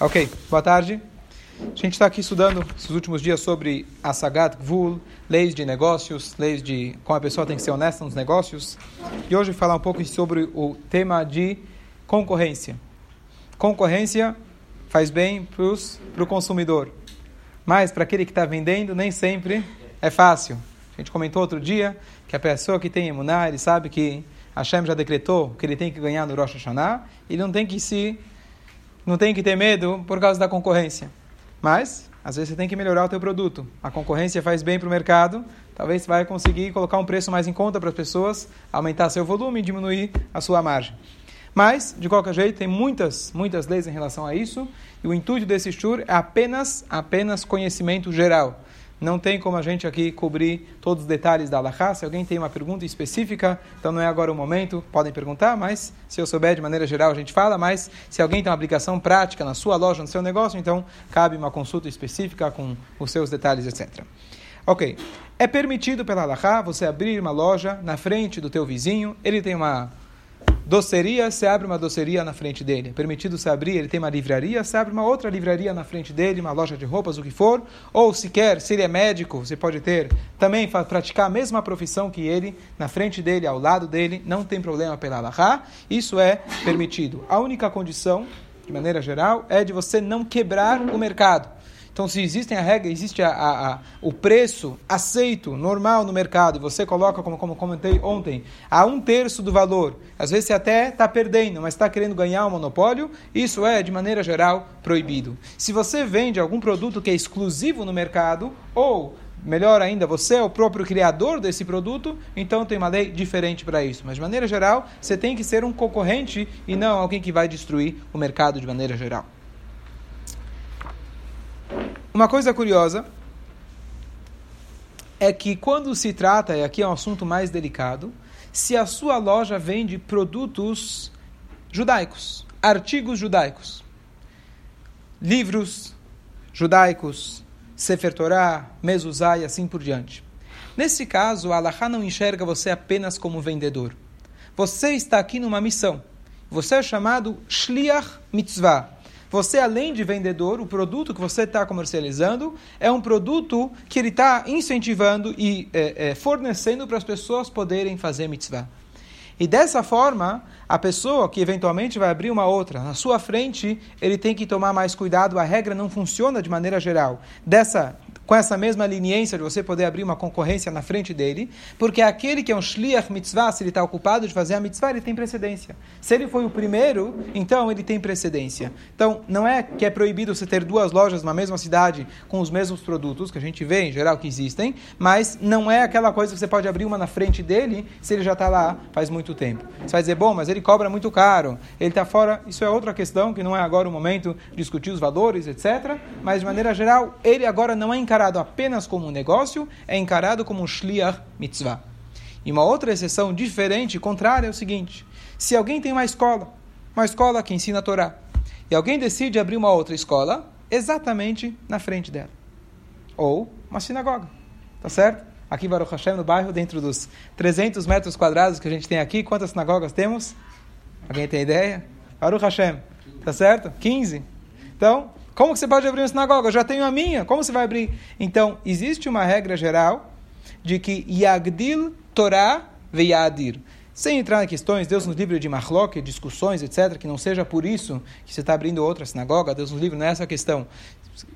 Ok, boa tarde. A gente está aqui estudando esses últimos dias sobre a Sagat Gvul, leis de negócios, leis de como a pessoa tem que ser honesta nos negócios. E hoje falar um pouco sobre o tema de concorrência. Concorrência faz bem para o consumidor, mas para aquele que está vendendo nem sempre é fácil. A gente comentou outro dia que a pessoa que tem emuná, ele sabe que Hashem já decretou que ele tem que ganhar no Rosh Hashanah, ele não tem que se não tem que ter medo por causa da concorrência. Mas, às vezes você tem que melhorar o teu produto. A concorrência faz bem para o mercado, talvez você vai conseguir colocar um preço mais em conta para as pessoas, aumentar seu volume e diminuir a sua margem. Mas, de qualquer jeito, tem muitas, muitas leis em relação a isso, e o intuito desse shur é apenas, apenas conhecimento geral. Não tem como a gente aqui cobrir todos os detalhes da Allahá. Se alguém tem uma pergunta específica, então não é agora o momento, podem perguntar, mas se eu souber de maneira geral a gente fala, mas se alguém tem uma aplicação prática na sua loja, no seu negócio, então cabe uma consulta específica com os seus detalhes, etc. Ok. É permitido pela Allahá você abrir uma loja na frente do teu vizinho, ele tem uma Doceria, você abre uma doceria na frente dele. É permitido se abrir, ele tem uma livraria, você abre uma outra livraria na frente dele, uma loja de roupas, o que for. Ou se quer, se ele é médico, você pode ter também praticar a mesma profissão que ele, na frente dele, ao lado dele, não tem problema pela Allahá. Isso é permitido. A única condição, de maneira geral, é de você não quebrar o mercado. Então, se existem a regra, existe a, a, a, o preço aceito, normal no mercado, e você coloca, como, como comentei ontem, a um terço do valor, às vezes você até está perdendo, mas está querendo ganhar o um monopólio, isso é, de maneira geral, proibido. Se você vende algum produto que é exclusivo no mercado, ou melhor ainda, você é o próprio criador desse produto, então tem uma lei diferente para isso. Mas de maneira geral, você tem que ser um concorrente e não alguém que vai destruir o mercado de maneira geral. Uma coisa curiosa é que quando se trata, e aqui é um assunto mais delicado, se a sua loja vende produtos judaicos, artigos judaicos, livros judaicos, Sefer Torah, Mezuzah e assim por diante. Nesse caso, a Allah não enxerga você apenas como vendedor. Você está aqui numa missão. Você é chamado Shliach Mitzvah. Você, além de vendedor, o produto que você está comercializando é um produto que ele está incentivando e é, é, fornecendo para as pessoas poderem fazer mitzvah. E dessa forma, a pessoa que eventualmente vai abrir uma outra na sua frente, ele tem que tomar mais cuidado. A regra não funciona de maneira geral. Dessa com essa mesma leniência de você poder abrir uma concorrência na frente dele, porque aquele que é um shliach mitzvah, se ele está ocupado de fazer a mitzvah, ele tem precedência. Se ele foi o primeiro, então ele tem precedência. Então, não é que é proibido você ter duas lojas na mesma cidade com os mesmos produtos, que a gente vê em geral que existem, mas não é aquela coisa que você pode abrir uma na frente dele se ele já está lá faz muito tempo. Você vai dizer, bom, mas ele cobra muito caro, ele está fora. Isso é outra questão, que não é agora o momento de discutir os valores, etc. Mas, de maneira geral, ele agora não é encarado encarado apenas como um negócio, é encarado como um shliach mitzvah. E uma outra exceção diferente, contrária, é o seguinte: se alguém tem uma escola, uma escola que ensina a Torá, e alguém decide abrir uma outra escola exatamente na frente dela, ou uma sinagoga, tá certo? Aqui Baruch Hashem, no bairro, dentro dos 300 metros quadrados que a gente tem aqui, quantas sinagogas temos? Alguém tem ideia? Baruch Hashem, tá certo? 15. Então, como que você pode abrir uma sinagoga? Eu já tenho a minha. Como você vai abrir? Então, existe uma regra geral de que Yagdil Torah veyadir. Sem entrar em questões, Deus nos livre de marloque, discussões, etc., que não seja por isso que você está abrindo outra sinagoga, Deus nos livre, não é essa a questão.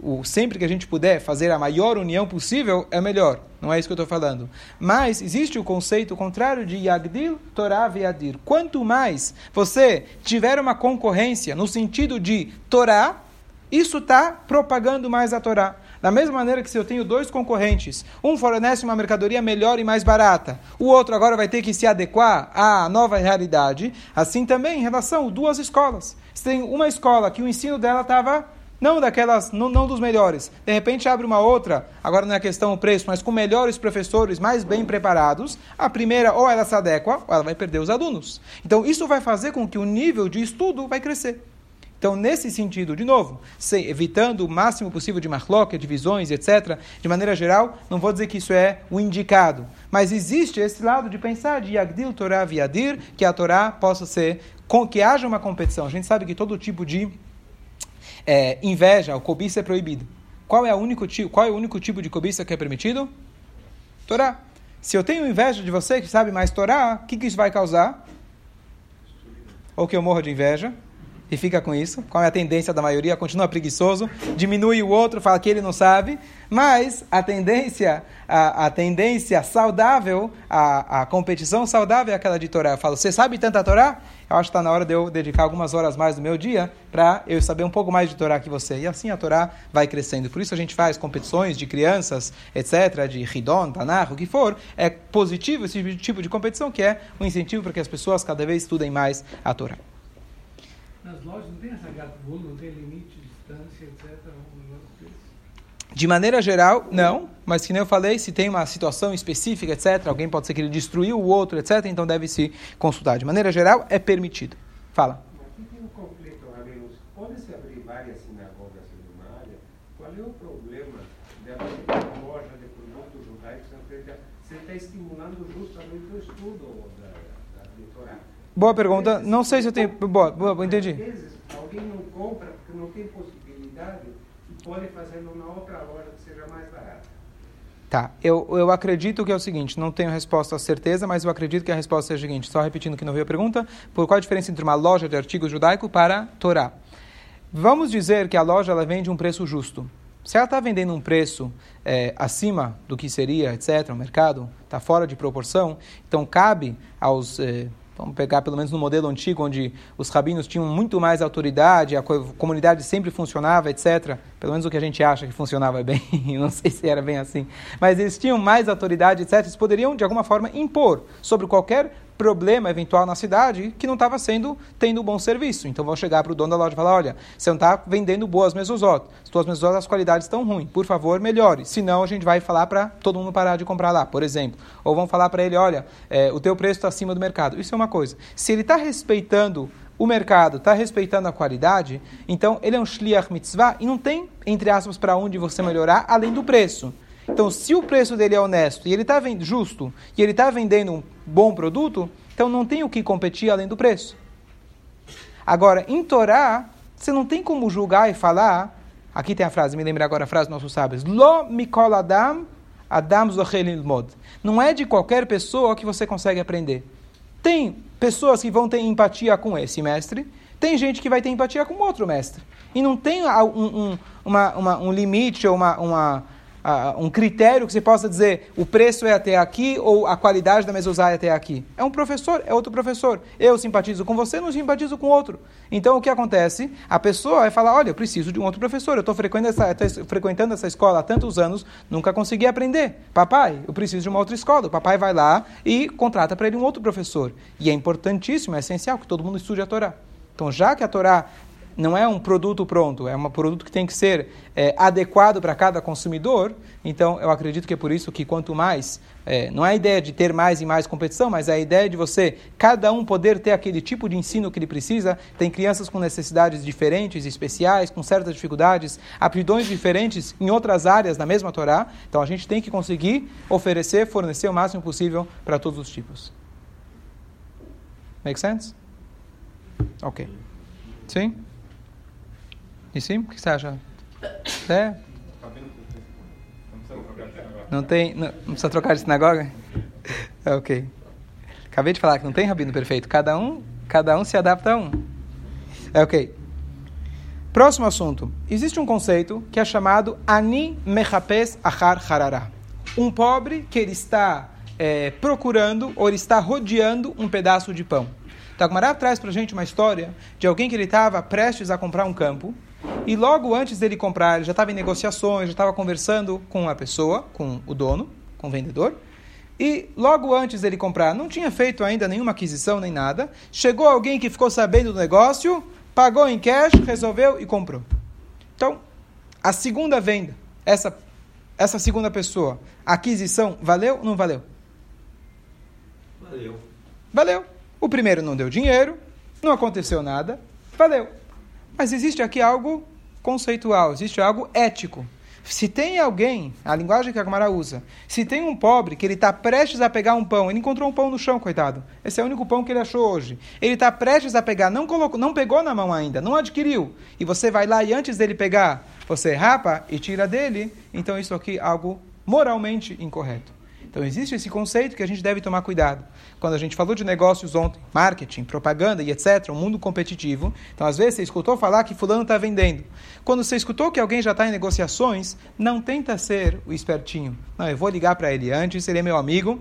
O, sempre que a gente puder fazer a maior união possível, é melhor. Não é isso que eu estou falando. Mas existe o conceito contrário de Yagdil, Torah veyadir. Quanto mais você tiver uma concorrência no sentido de Torá, isso está propagando mais a Torá. Da mesma maneira que se eu tenho dois concorrentes, um fornece uma mercadoria melhor e mais barata, o outro agora vai ter que se adequar à nova realidade, assim também em relação a duas escolas. Você tem uma escola que o ensino dela estava não daquelas, não, não, dos melhores. De repente abre uma outra, agora não é questão o preço, mas com melhores professores, mais bem preparados. A primeira ou ela se adequa, ou ela vai perder os alunos. Então isso vai fazer com que o nível de estudo vai crescer. Então, nesse sentido, de novo, evitando o máximo possível de marloca, divisões, etc., de maneira geral, não vou dizer que isso é o indicado. Mas existe esse lado de pensar de Yagdil Torah Viadir, que a Torá possa ser, que haja uma competição. A gente sabe que todo tipo de É, inveja, o cobiça é proibido. Qual é, o único, qual é o único tipo de cobiça que é permitido? Torá. Se eu tenho inveja de você que sabe mais Torá, o que, que isso vai causar? Ou que eu morro de inveja e fica com isso. Qual é a tendência da maioria? Continua preguiçoso, diminui o outro, fala que ele não sabe. Mas a tendência, a, a tendência saudável, a, a competição saudável é aquela de Torá. Eu falo, você sabe tanta Torá? Eu acho que está na hora de eu dedicar algumas horas mais do meu dia para eu saber um pouco mais de Torá que você. E assim a Torá vai crescendo. Por isso a gente faz competições de crianças, etc., de Ridon, Tanar, o que for. É positivo esse tipo de competição, que é um incentivo para que as pessoas cada vez estudem mais a Torá. Nas lojas não tem essa gatulo, não tem limite, distância, etc. De maneira geral, não. Mas, que nem eu falei, se tem uma situação específica, etc., alguém pode ser que ele destruiu o outro, etc., então deve se consultar. De maneira geral, é permitido. Fala. Aqui tem um conflito, Rabinos. Pode-se abrir várias sinagogas em uma área? Qual é o problema de abrir uma loja de produtos judaicos? Você está estimulando justamente o estudo da, da, da. Boa pergunta. Não sei se eu tenho. Boa, boa entendi. Às vezes, alguém não compra porque não tem possibilidade e pode fazer numa outra loja que seja mais barata. Tá, eu, eu acredito que é o seguinte, não tenho resposta a certeza, mas eu acredito que a resposta é a seguinte, só repetindo que não veio a pergunta, por qual a diferença entre uma loja de artigos judaico para Torá? Vamos dizer que a loja ela vende um preço justo. Se ela está vendendo um preço é, acima do que seria, etc., o mercado está fora de proporção, então cabe aos é, Vamos pegar pelo menos no modelo antigo, onde os rabinos tinham muito mais autoridade, a comunidade sempre funcionava, etc. Pelo menos o que a gente acha que funcionava bem, não sei se era bem assim. Mas eles tinham mais autoridade, etc. Eles poderiam, de alguma forma, impor sobre qualquer problema eventual na cidade que não estava sendo tendo um bom serviço. Então vão chegar para o dono da loja e falar: olha, você não está vendendo boas mesuzot, as tuas mesuzot as qualidades estão ruins, por favor melhore. Senão a gente vai falar para todo mundo parar de comprar lá, por exemplo. Ou vão falar para ele: olha, é, o teu preço está acima do mercado. Isso é uma coisa. Se ele está respeitando o mercado, está respeitando a qualidade, então ele é um shliach mitzvah e não tem, entre aspas, para onde você melhorar além do preço. Então, se o preço dele é honesto e ele está justo e ele está vendendo um bom produto, então não tem o que competir além do preço. Agora, em Torá, você não tem como julgar e falar. Aqui tem a frase, me lembra agora a frase dos nossos sábios: Lo mikol adam, adam mod. Não é de qualquer pessoa que você consegue aprender. Tem pessoas que vão ter empatia com esse mestre, tem gente que vai ter empatia com outro mestre. E não tem um, um, uma, uma, um limite ou uma, uma uh, um critério que você possa dizer o preço é até aqui ou a qualidade da mesuzá é até aqui. É um professor, é outro professor. Eu simpatizo com você, não simpatizo com outro. Então o que acontece? A pessoa vai falar: olha, eu preciso de um outro professor. Eu estou frequentando essa, frequentando essa escola há tantos anos, nunca consegui aprender. Papai, eu preciso de uma outra escola. O papai vai lá e contrata para ele um outro professor. E é importantíssimo, é essencial que todo mundo estude a Torá. Então, já que a Torá não é um produto pronto, é um produto que tem que ser é, adequado para cada consumidor. Então, eu acredito que é por isso que quanto mais, é, não é a ideia de ter mais e mais competição, mas é a ideia de você, cada um poder ter aquele tipo de ensino que ele precisa. Tem crianças com necessidades diferentes, especiais, com certas dificuldades, aptidões diferentes em outras áreas da mesma Torá. Então, a gente tem que conseguir oferecer, fornecer o máximo possível para todos os tipos. Make sense? Ok. Sim? E sim? O que você acha? É? Não tem. Não, não precisa trocar de sinagoga? É, ok. Acabei de falar que não tem rabino perfeito. Cada um, cada um se adapta a um. É ok. Próximo assunto. Existe um conceito que é chamado Ani Mechapes Achar Harara. Um pobre que ele está é, procurando ou ele está rodeando um pedaço de pão. Então, a Gemara traz para gente uma história de alguém que ele estava prestes a comprar um campo e logo antes dele comprar, ele já estava em negociações, já estava conversando com a pessoa, com o dono, com o vendedor. E logo antes dele comprar, não tinha feito ainda nenhuma aquisição nem nada. Chegou alguém que ficou sabendo do negócio, pagou em cash, resolveu e comprou. Então, a segunda venda, essa, essa segunda pessoa, a aquisição, valeu ou não valeu? Valeu. Valeu. O primeiro não deu dinheiro, não aconteceu nada, valeu. Mas existe aqui algo conceitual, existe algo ético. Se tem alguém, a linguagem que a Gamara usa, se tem um pobre que ele está prestes a pegar um pão, ele encontrou um pão no chão, coitado. Esse é o único pão que ele achou hoje. Ele está prestes a pegar, não, colocou, não pegou na mão ainda, não adquiriu. E você vai lá e antes dele pegar, você rapa e tira dele. Então isso aqui é algo moralmente incorreto. Então existe esse conceito que a gente deve tomar cuidado. Quando a gente falou de negócios ontem, marketing, propaganda e etc., um mundo competitivo, então às vezes você escutou falar que fulano está vendendo. Quando você escutou que alguém já está em negociações, não tenta ser o espertinho. Não, eu vou ligar para ele antes, ele é meu amigo,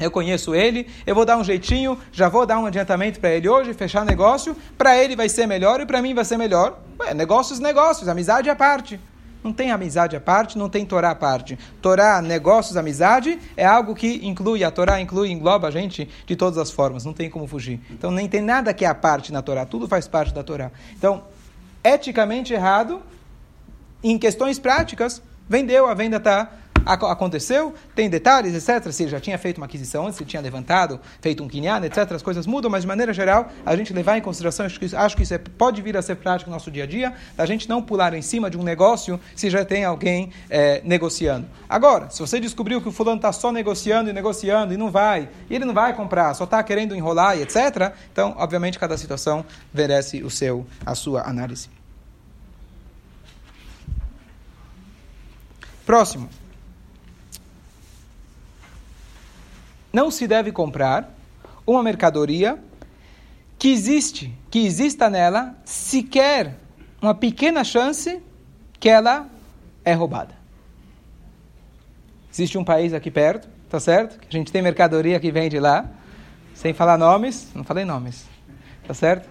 eu conheço ele, eu vou dar um jeitinho, já vou dar um adiantamento para ele hoje, fechar negócio, para ele vai ser melhor e para mim vai ser melhor. Ué, negócios, negócios, amizade à parte. Não tem amizade à parte, não tem Torá à parte. Torá, negócios, amizade é algo que inclui, a Torá inclui, engloba a gente de todas as formas, não tem como fugir. Então nem tem nada que é a parte na Torá, tudo faz parte da Torá. Então, eticamente errado, em questões práticas, vendeu, a venda está aconteceu, tem detalhes, etc. Se ele já tinha feito uma aquisição antes, se tinha levantado, feito um quinhán, etc. As coisas mudam, mas de maneira geral, a gente levar em consideração, acho que, acho que isso é, pode vir a ser prático no nosso dia a dia, a gente não pular em cima de um negócio se já tem alguém é, negociando. Agora, se você descobriu que o fulano está só negociando e negociando e não vai, e ele não vai comprar, só está querendo enrolar e etc., então, obviamente, cada situação merece o seu, a sua análise. Próximo. Não se deve comprar uma mercadoria que existe, que exista nela sequer uma pequena chance que ela é roubada. Existe um país aqui perto, tá certo? Que a gente tem mercadoria que vem de lá, sem falar nomes, não falei nomes, tá certo?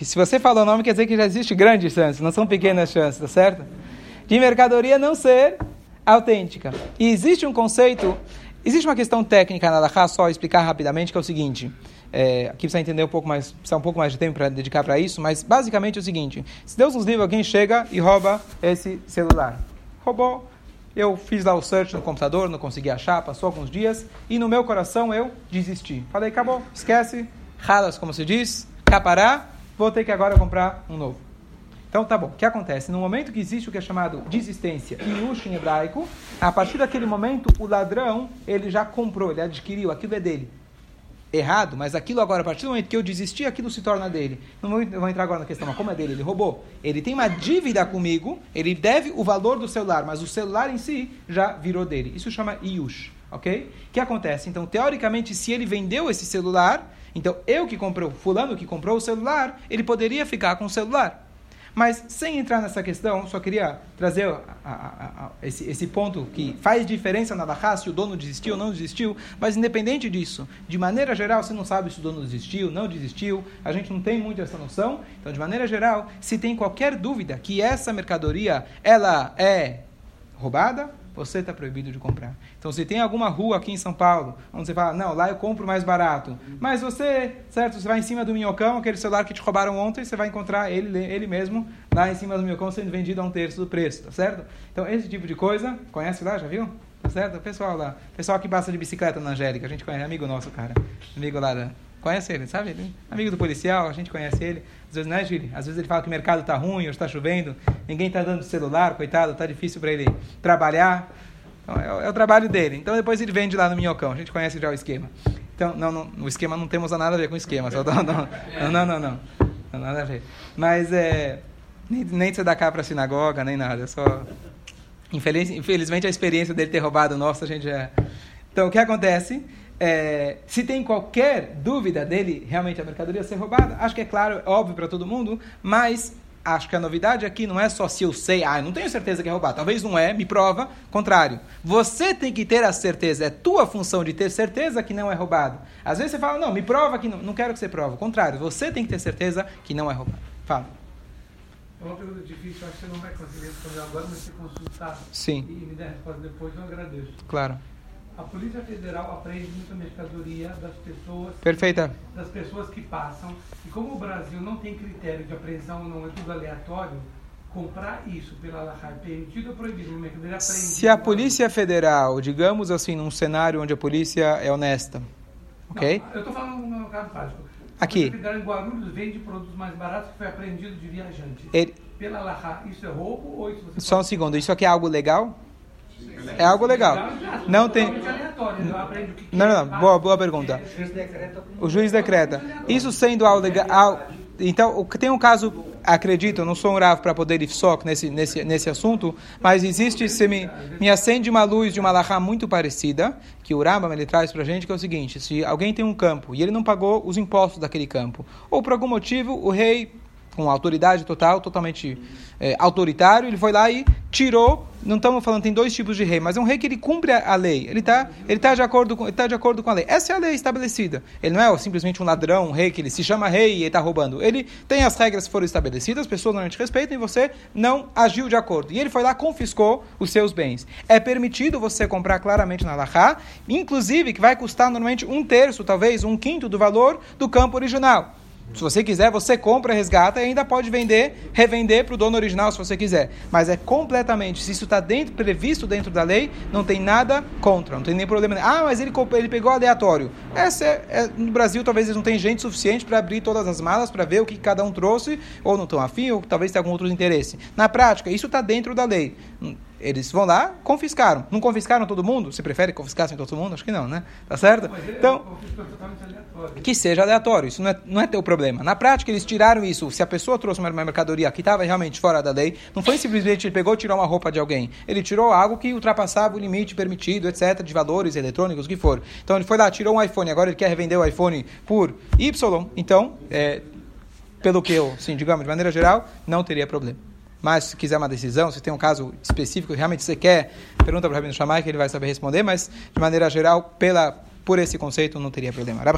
Se você falou nome, quer dizer que já existe grandes chances, não são pequenas chances, tá certo? De mercadoria não ser autêntica. E existe um conceito Existe uma questão técnica na Laha, só explicar rapidamente, que é o seguinte. É, aqui precisa entender um pouco mais, precisa um pouco mais de tempo para dedicar para isso, mas basicamente é o seguinte: se Deus nos livre, alguém chega e rouba esse celular. Roubou, eu fiz lá o search no computador, não consegui achar, passou alguns dias, e no meu coração eu desisti. Falei, acabou, esquece, ralas, como se diz, capará, vou ter que agora comprar um novo. Então, tá bom. O que acontece? No momento que existe o que é chamado desistência e ush em hebraico, a partir daquele momento, o ladrão, ele já comprou, ele adquiriu, aquilo é dele. Errado, mas aquilo agora, a partir do momento que eu desisti, aquilo se torna dele. Não vou, vou entrar agora na questão, mas como é dele? Ele roubou. Ele tem uma dívida comigo, ele deve o valor do celular, mas o celular em si já virou dele. Isso chama iush, ok? O que acontece? Então, teoricamente, se ele vendeu esse celular, então eu que comprei, fulano que comprou o celular, ele poderia ficar com o celular. Mas sem entrar nessa questão, só queria trazer a, a, a, esse, esse, ponto que faz diferença na Bahá se o dono desistiu ou não desistiu, mas independente disso, de maneira geral, você não sabe se o dono desistiu, não desistiu, a gente não tem muito essa noção. Então, de maneira geral, se tem qualquer dúvida que essa mercadoria ela é roubada, você está proibido de comprar. Então, se tem alguma rua aqui em São Paulo, onde você fala, não, lá eu compro mais barato, mas você, certo, você vai em cima do minhocão, aquele celular que te roubaram ontem, você vai encontrar ele, ele mesmo lá em cima do minhocão sendo vendido a um terço do preço, tá certo? Então, esse tipo de coisa, conhece lá, já viu? Tá certo? O pessoal lá, pessoal que passa de bicicleta na Angélica, a gente conhece, amigo nosso, cara, amigo lá da... Conhece ele, sabe? Amigo do policial, a gente conhece ele. Às vezes, né, Gili? Às vezes ele fala que o mercado está ruim, ou está chovendo, ninguém está dando celular, coitado, está difícil para ele trabalhar. Então, é, é, o trabalho dele. Então depois ele vende lá no Minhocão, a gente conhece já o esquema. Então, não, não, o esquema não temos nada a ver com o esquema, só, não, não, não, não, não, não, nada a ver. Mas é, nem, nem de cá para a sinagoga, nem nada, é só... Infeliz, infelizmente a experiência dele ter roubado o nosso, a gente já... Então o que acontece é, se tem qualquer dúvida dele realmente a mercadoria ser roubada, acho que é claro, é óbvio para todo mundo, mas acho que a novidade aqui não é só se eu sei, ah, eu não tenho certeza que é roubado. Talvez não é, me prova, contrário. Você tem que ter a certeza, é tua função de ter certeza que não é roubado. Às vezes você fala, não, me prova que não, não quero que você prova. Contrário, você tem que ter certeza que não é roubado. Fala. É uma pergunta difícil, acho que você não vai conseguir responder agora, mas se consultar Sim. e me der a resposta depois, eu agradeço. Claro a Polícia Federal apreende muita mercadoria das pessoas. Perfeita. Das pessoas que passam. E como o Brasil não tem critério de apreensão, não é tudo aleatório, comprar isso pela Lahar é permitido ou proibido? Uma mercadoria apreendida. Se a Polícia Federal, digamos assim, num cenário onde a polícia é honesta, ok? Não, eu estou falando no caso prático. Aqui. Você em Guarulhos vende produtos mais baratos que foi apreendido de viajante. Ele, Pela Lahá, isso é roubo ou isso só um segundo, isso aqui é algo legal? É algo legal. Não tem. Não, não, não. Boa, boa pergunta. O juiz decreta. Isso sendo algo legal. Então, tem um caso, acredito, não sou um Rav para poder ir só nesse, nesse, nesse assunto, mas existe, se me, me acende uma luz de uma lahá muito parecida, que o Rambam ele traz para a gente, que é o seguinte: se alguém tem um campo e ele não pagou os impostos daquele campo, ou por algum motivo o rei com autoridade total, totalmente é, autoritário, ele foi lá e tirou. Não estamos falando tem dois tipos de rei, mas é um rei que ele cumpre a lei. Ele está ele tá de acordo com ele tá de acordo com a lei. Essa é a lei estabelecida. Ele não é simplesmente um ladrão, um rei que ele se chama rei e está roubando. Ele tem as regras que foram estabelecidas, as pessoas normalmente respeitam e você não agiu de acordo. E ele foi lá confiscou os seus bens. É permitido você comprar claramente na Lahá, inclusive que vai custar normalmente um terço, talvez um quinto do valor do campo original. Se você quiser, você compra, resgata e ainda pode vender, revender para o dono original se você quiser. Mas é completamente, se isso está dentro, previsto dentro da lei, não tem nada contra, não tem nem problema. Ah, mas ele, ele pegou aleatório. Essa é, é- no Brasil talvez eles não tenham gente suficiente para abrir todas as malas, para ver o que cada um trouxe, ou não estão afim, ou talvez tenha algum outro interesse. Na prática, isso está dentro da lei. Eles vão lá, confiscaram. Não confiscaram todo mundo? Você prefere que confiscassem todo mundo? Acho que não, né? Tá certo? Então, é aleatório. que seja aleatório, isso não é, não é teu problema. Na prática, eles tiraram isso. Se a pessoa trouxe uma uma mercadoria que estava realmente fora da lei, não foi simplesmente ele pegou e tirou uma roupa de alguém. Ele tirou algo que ultrapassava o limite permitido, etc., de valores eletrônicos, o que for. Então ele foi lá, tirou um iPhone, agora ele quer revender o iPhone por Y. Então, é, pelo que eu, sim, digamos, de maneira geral, não teria problema. Mas se quiser uma decisão, se tem um caso específico realmente você quer, pergunta para o Rabino Shammai que ele vai saber responder, mas de maneira geral, pela, por esse conceito, não teria problema.